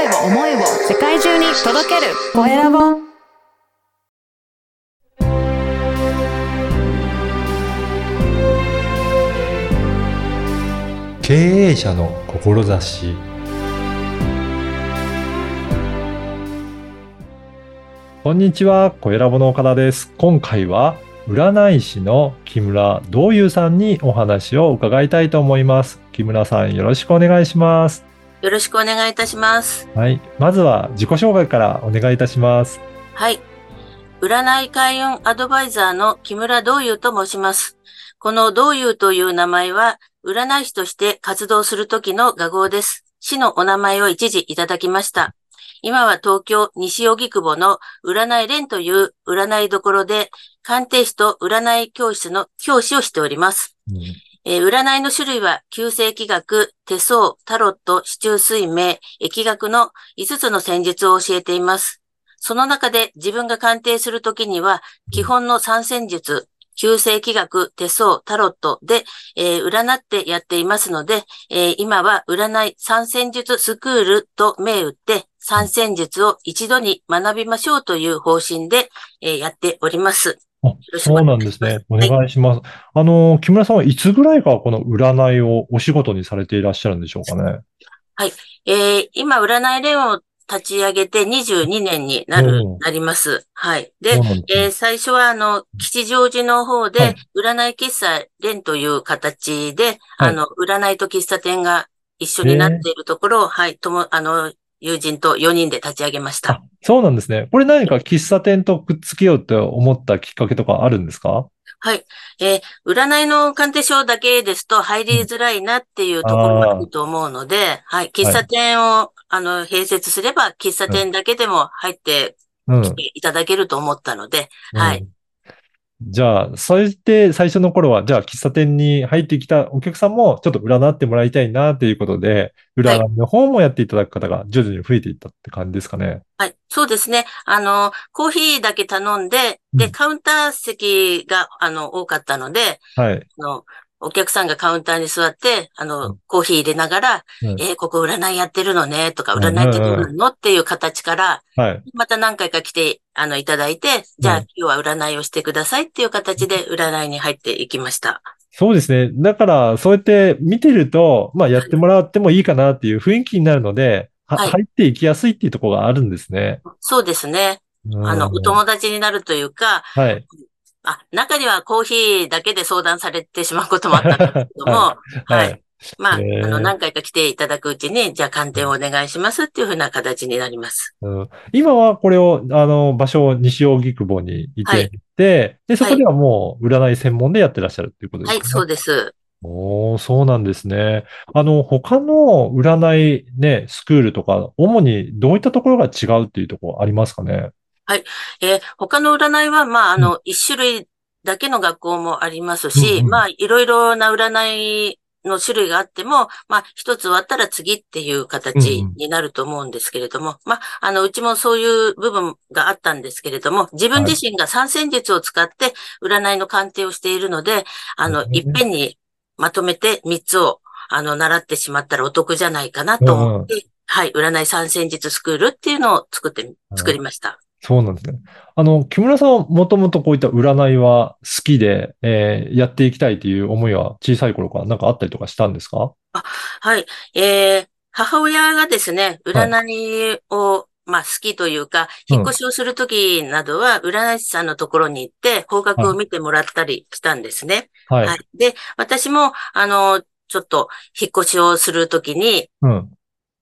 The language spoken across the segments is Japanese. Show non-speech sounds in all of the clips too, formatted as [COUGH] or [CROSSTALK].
声を思いを世界中に届けるコエラボ経営者の志こんにちは、コエラボの岡田です。今回は占い師の木村道友さんにお話を伺いたいと思います。木村さん、よろしくお願いします。よろしくお願いいたします。はい。まずは自己紹介からお願いいたします。はい。占い開運アドバイザーの木村道友と申します。この道友という名前は、占い師として活動する時の画号です。市のお名前を一時いただきました。今は東京西荻窪の占い連という占いどころで、鑑定士と占い教室の教師をしております。うんえー占いの種類は、旧世紀学、手相、タロット、四柱推命、疫学の5つの戦術を教えています。その中で自分が鑑定するときには、基本の三戦術、旧世紀学、手相、タロットで、えー占ってやっていますので、えー今は占い三戦術スクールと銘打って、三戦術を一度に学びましょうという方針で、えーやっております。あそうなんですね。お願いします。あの、木村さんはいつぐらいからこの占いをお仕事にされていらっしゃるんでしょうかね？えー今、占い連を立ち上げて22年になる、うんなります。はい。ででえー最初は、あの、吉祥寺の方はでい、占い喫茶連という形で、はいあの、占いと喫茶店が一緒になっているところを、はい、とも、あの、友人と4人で立ち上げましたあ。、そうなんですね。これ何か喫茶店とくっつけようと思ったきっかけとかあるんですか？はい。えー占いの鑑定書だけですと入りづらいなっていうところがあると思うので、はい。喫茶店を、あの、併設すれば、喫茶店だけでも入ってうん。来ていただけると思ったので、はいうん。じゃあ、それで最初の頃は、じゃあ喫茶店に入ってきたお客さんもちょっと占ってもらいたいなということで、占いの方もやっていただく方が徐々に増えていったって感じですかね。はい。そうですね。あの、コーヒーだけ頼んで、で、うんカウンター席が、あの、多かったので、はい。あの、お客さんがカウンターに座って、あうのん、コーヒー入れながら、うんえーここ占いやってるのね、とか、うん占いってどうなの？っていう形から、はい。また何回か来て、あの、いただいて、じゃあうん今日は占いをしてくださいっていう形で占いに入っていきました。そうですね。だから、そうやって見てると、まあ、やってもらってもいいかなっていう雰囲気になるので、ははい入っていきやすいっていうところがあるんですね。そうですね。あの、うんお友達になるというか、はい。あ、中にはコーヒーだけで相談されてしまうこともあったんですけども、は [LAUGHS] はいい。まあ、あの、何回か来ていただくうちに、じゃあ鑑定をお願いしますっていうふうな形になります。うん今はこれを、あの、場所を西荻窪に移転して、で、そこではもう占い専門でやってらっしゃるっていうことですかね。はい、そうです。おー、そうなんですね。あの、他の占いね、スクールとか、主にどういったところが違うっていうところありますかね？えー他の占いは、まあ、あの、一種類だけの学校もありますし、うんうんまあ、いろいろな占いの種類があっても、まあ、一つ終わったら次っていう形になると思うんですけれども、まあ、あの、うちもそういう部分があったんですけれども、自分自身が三戦術を使って占いの鑑定をしているので、あの、うんいっぺんにまとめて三つを、あの、習ってしまったらお得じゃないかなと思って、はい、占い三戦術スクールっていうのを作って、作りました。そうなんですね。あの、木村さんはもともとこういった占いは好きで、えーやっていきたいという思いは小さい頃からなんかあったりとかしたんですか？はい。えー、母親がですね、占いを、まあ好きというか、うん引っ越しをするときなどは、占い師さんのところに行って、方角を見てもらったりしたんですね。はい。はい。で、私も、あの、ちょっと、引っ越しをするときに、うん。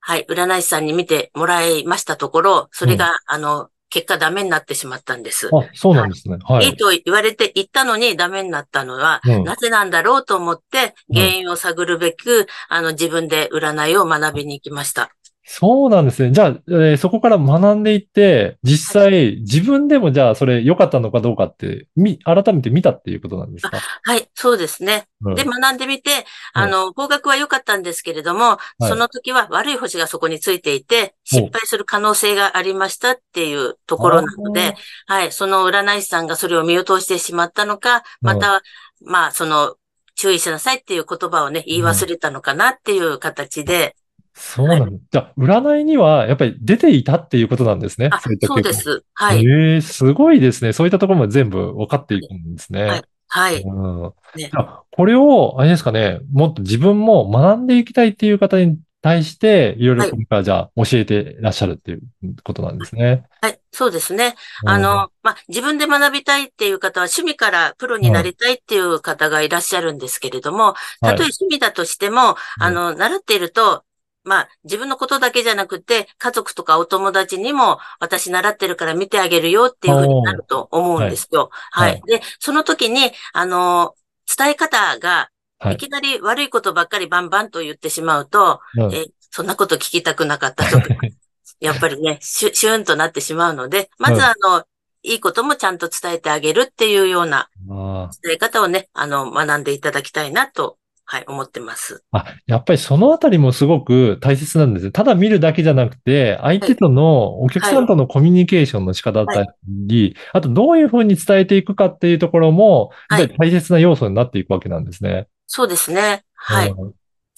はい、占い師さんに見てもらいましたところ、それが、あの、結果ダメになってしまったんです。あ、そうなんですね。はいい。いと言われて行ったのにダメになったのは、うんなぜなんだろうと思って、うん原因を探るべく、あの、自分で占いを学びに行きました。そうなんですね。じゃあ、えーそこから学んでいって、実際、自分でもじゃあ、それ良かったのかどうかって、み、改めて見たっていうことなんですか？はい、そうですね。うん。で、学んでみて、あの、方角は良かったんですけれども、い。その時は悪い星がそこについていて、失敗する可能性がありましたっていうところなので、はい、その占い師さんがそれを見落としてしまったのか、また、まあ、その、注意しなさいっていう言葉をね、言い忘れたのかなっていう形で、そうなんだ。じゃあ、占いにはやっぱり出ていたっていうことなんですね。あ、そうです。はい。ええすごいですね。そういったところも全部分かっていくんですね。はい。はい。うん。ねじゃあ、これを、あれですかね、もっと自分も学んでいきたいっていう方に対して、いろいろはいこれからじゃあ教えてらっしゃるっていうことなんですね。はい。そうですね。あの、まあ、自分で学びたいっていう方は趣味からプロになりたいっていう方がいらっしゃるんですけれども、たとえ趣味だとしても、あの、習っていると、まあ、自分のことだけじゃなくて、家族とかお友達にも、私習ってるから見てあげるよっていうふうになると思うんですよ。はい。はい。で、その時に、あの、伝え方が、はい。いきなり悪いことばっかりバンバンと言ってしまうと、うんえ、そんなこと聞きたくなかったと。か、[LAUGHS] やっぱりね、シュシュンとなってしまうので、まずうんあの、いいこともちゃんと伝えてあげるっていうようなあ伝え方をね、あの、学んでいただきたいなと、はい、思ってます。あ、やっぱりそのあたりもすごく大切なんですね。ただ見るだけじゃなくて、相手との、お客さんとのコミュニケーションの仕方だったり、あとどういうふうに伝えていくかっていうところも、やっぱり大切な要素になっていくわけなんですね。そうですね。はい。うん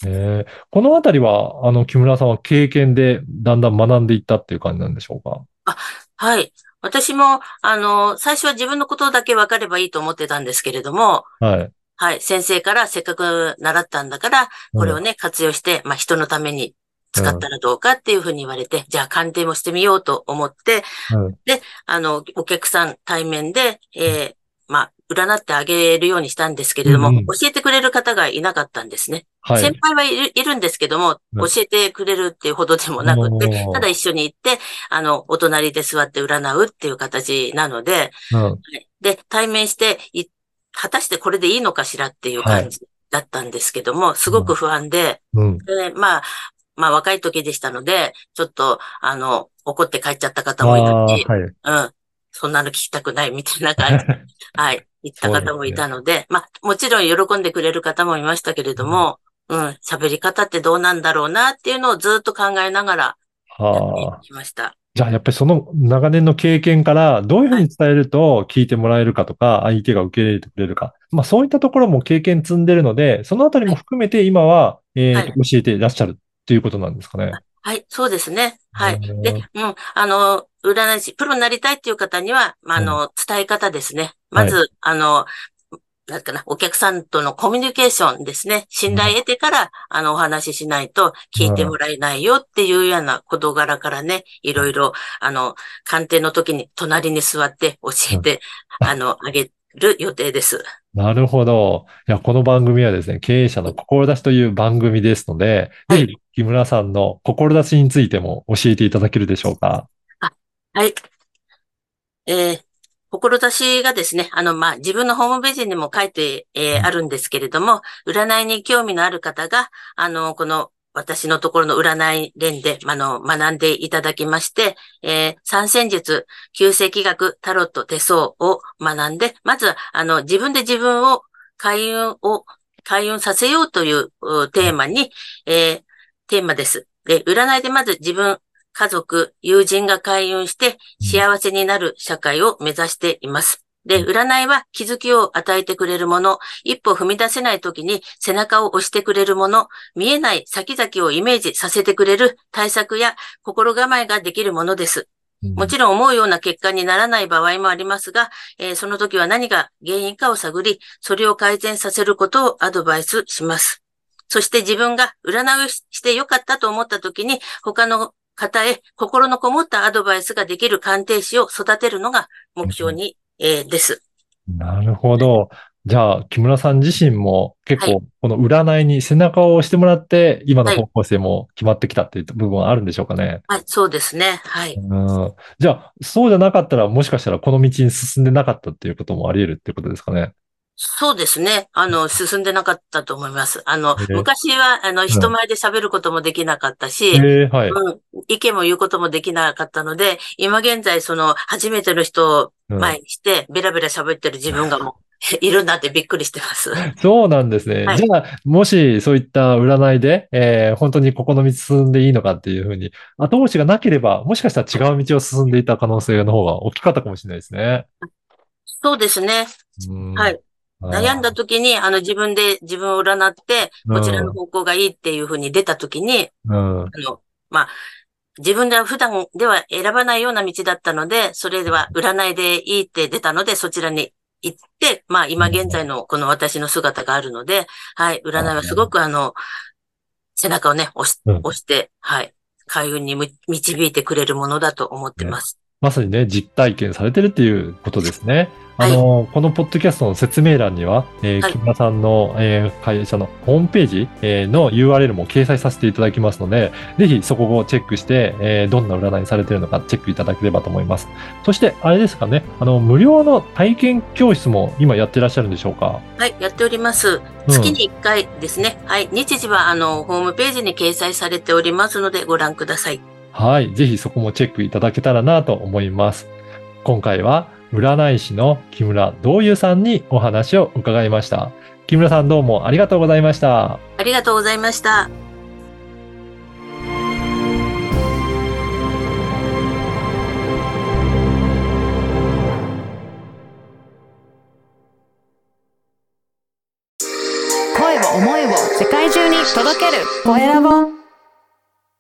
えーこのあたりは、あの、木村さんは経験でだんだん学んでいったっていう感じなんでしょうか？はい。私も、あの、最初は自分のことだけ分かればいいと思ってたんですけれども、はい。はい。先生からせっかく習ったんだから、これをね、活用して、まあ、人のために使ったらどうかっていうふうに言われて、じゃあ鑑定もしてみようと思って、うん。あの、お客さん対面で、えーまあ、占ってあげるようにしたんですけれども、うんうん。教えてくれる方がいなかったんですね。はい。先輩はいるいるんですけども、うん。教えてくれるっていうほどでもなくて、ただ一緒に行って、あの、お隣で座って占うっていう形なので、うん。で、対面してい、果たしてこれでいいのかしらっていう感じだったんですけども、すごく不安で、うん。でまあ、まあ若い時でしたので、ちょっと、あの、怒って帰っちゃった方もいあたし、ーはい。うん、そんなの聞きたくないみたいな感じで、[LAUGHS] はい、言った方もいたので、まあ、もちろん喜んでくれる方もいましたけれども、うん、喋り方ってどうなんだろうなっていうのをずっと考えながらやってはあ。いきました。じゃあ、やっぱりその長年の経験から、どういうふうに伝えると聞いてもらえるかとか、相手が受け入れてくれるか。まあ、そういったところも経験積んでるので、そのあたりも含めて今は、えーはい教えていらっしゃるっていうことなんですかね。はい、そうですね。はい。うんで、うん、あの、占い師、プロになりたいっていう方には、まあ、あの、伝え方ですね。まず、あの、なんかな、お客さんとのコミュニケーションですね。信頼得てから、あの、お話ししないと聞いてもらえないよっていうような事柄からね、いろいろ、あの、鑑定の時に隣に座って教えて、あの、あげる予定です。なるほど。いや、この番組はですね、経営者の志という番組ですので、はいぜひ、木村さんの志についても教えていただけるでしょうか？はい。えー、志がですね、あの、まあ、自分のホームページにも書いて、えーうんあるんですけれども、占いに興味のある方が、あの、この、私のところの占い連で、あの、学んでいただきまして、えー三戦術、旧世紀学、タロット、手相を学んで、まずは、あの、自分で自分を開運を、開運させようといううテーマに、えーテーマです。で、占いでまず自分、家族、友人が開運して幸せになる社会を目指しています。で、占いは気づきを与えてくれるもの、一歩踏み出せない時に背中を押してくれるもの、見えない先々をイメージさせてくれる対策や心構えができるものです。もちろん思うような結果にならない場合もありますが、えーその時は何が原因かを探り、それを改善させることをアドバイスします。そして自分が占いをしてよかったと思った時に、他の方へ心のこもったアドバイスができる鑑定士を育てるのが目標に、えーです。なるほど。じゃあ、木村さん自身も結は構、この占いに背中を押してもらって、今の方向性も決まってきたっていう部分はあるんでしょうかね。はい、そうですね。はい。うん。じゃあ、そうじゃなかったら、もしかしたらこの道に進んでなかったっていうこともあり得るっていうことですかね。そうですね。あの、進んでなかったと思います。あのえ、ー昔は、あの、人前で喋ることもできなかったし、ええはい。うん、意見も言うこともできなかったので、今現在、その、初めての人をうん前にして、ベラベラ喋ってる自分がもう、[LAUGHS] いるんだってびっくりしてます。[LAUGHS] そうなんですね。はいじゃあ、もしそういった占いで、えー本当にここの道進んでいいのかっていうふうに、後押しがなければ、もしかしたら違う道を進んでいた可能性の方が大きかったかもしれないですね。そうですね。うんはい。悩んだ時に、あの、自分で自分を占って、こちらの方向がいいっていうふうに出た時に、うん。あの、まあ、自分では普段では選ばないような道だったので、それでは占いでいいって出たので、そちらに行って、まあ今現在のこの私の姿があるので、はい、占いはすごくあの、背中をね、押しうん。押して、はい、開運にむ導いてくれるものだと思ってます。まさにね、実体験されてるっていうことですね。はいあの、このポッドキャストの説明欄には、えーはい木村さんの、えー会社のホームページ、えーの URL も掲載させていただきますので、ぜひそこをチェックして、えーどんな占いされてるのかチェックいただければと思います。そして、あれですかね、あの、無料の体験教室も今やってらっしゃるんでしょうか？はい、やっております。うん月に1回ですね。はい、日時はあの、ホームページに掲載されておりますのでご覧ください。はい。ぜひそこもチェックいただけたらなと思います。今回は、占い師の木村道友さんにお話を伺いました。木村さんどうもありがとうございました。ありがとうございました。声を思いを世界中に届けるコエラボ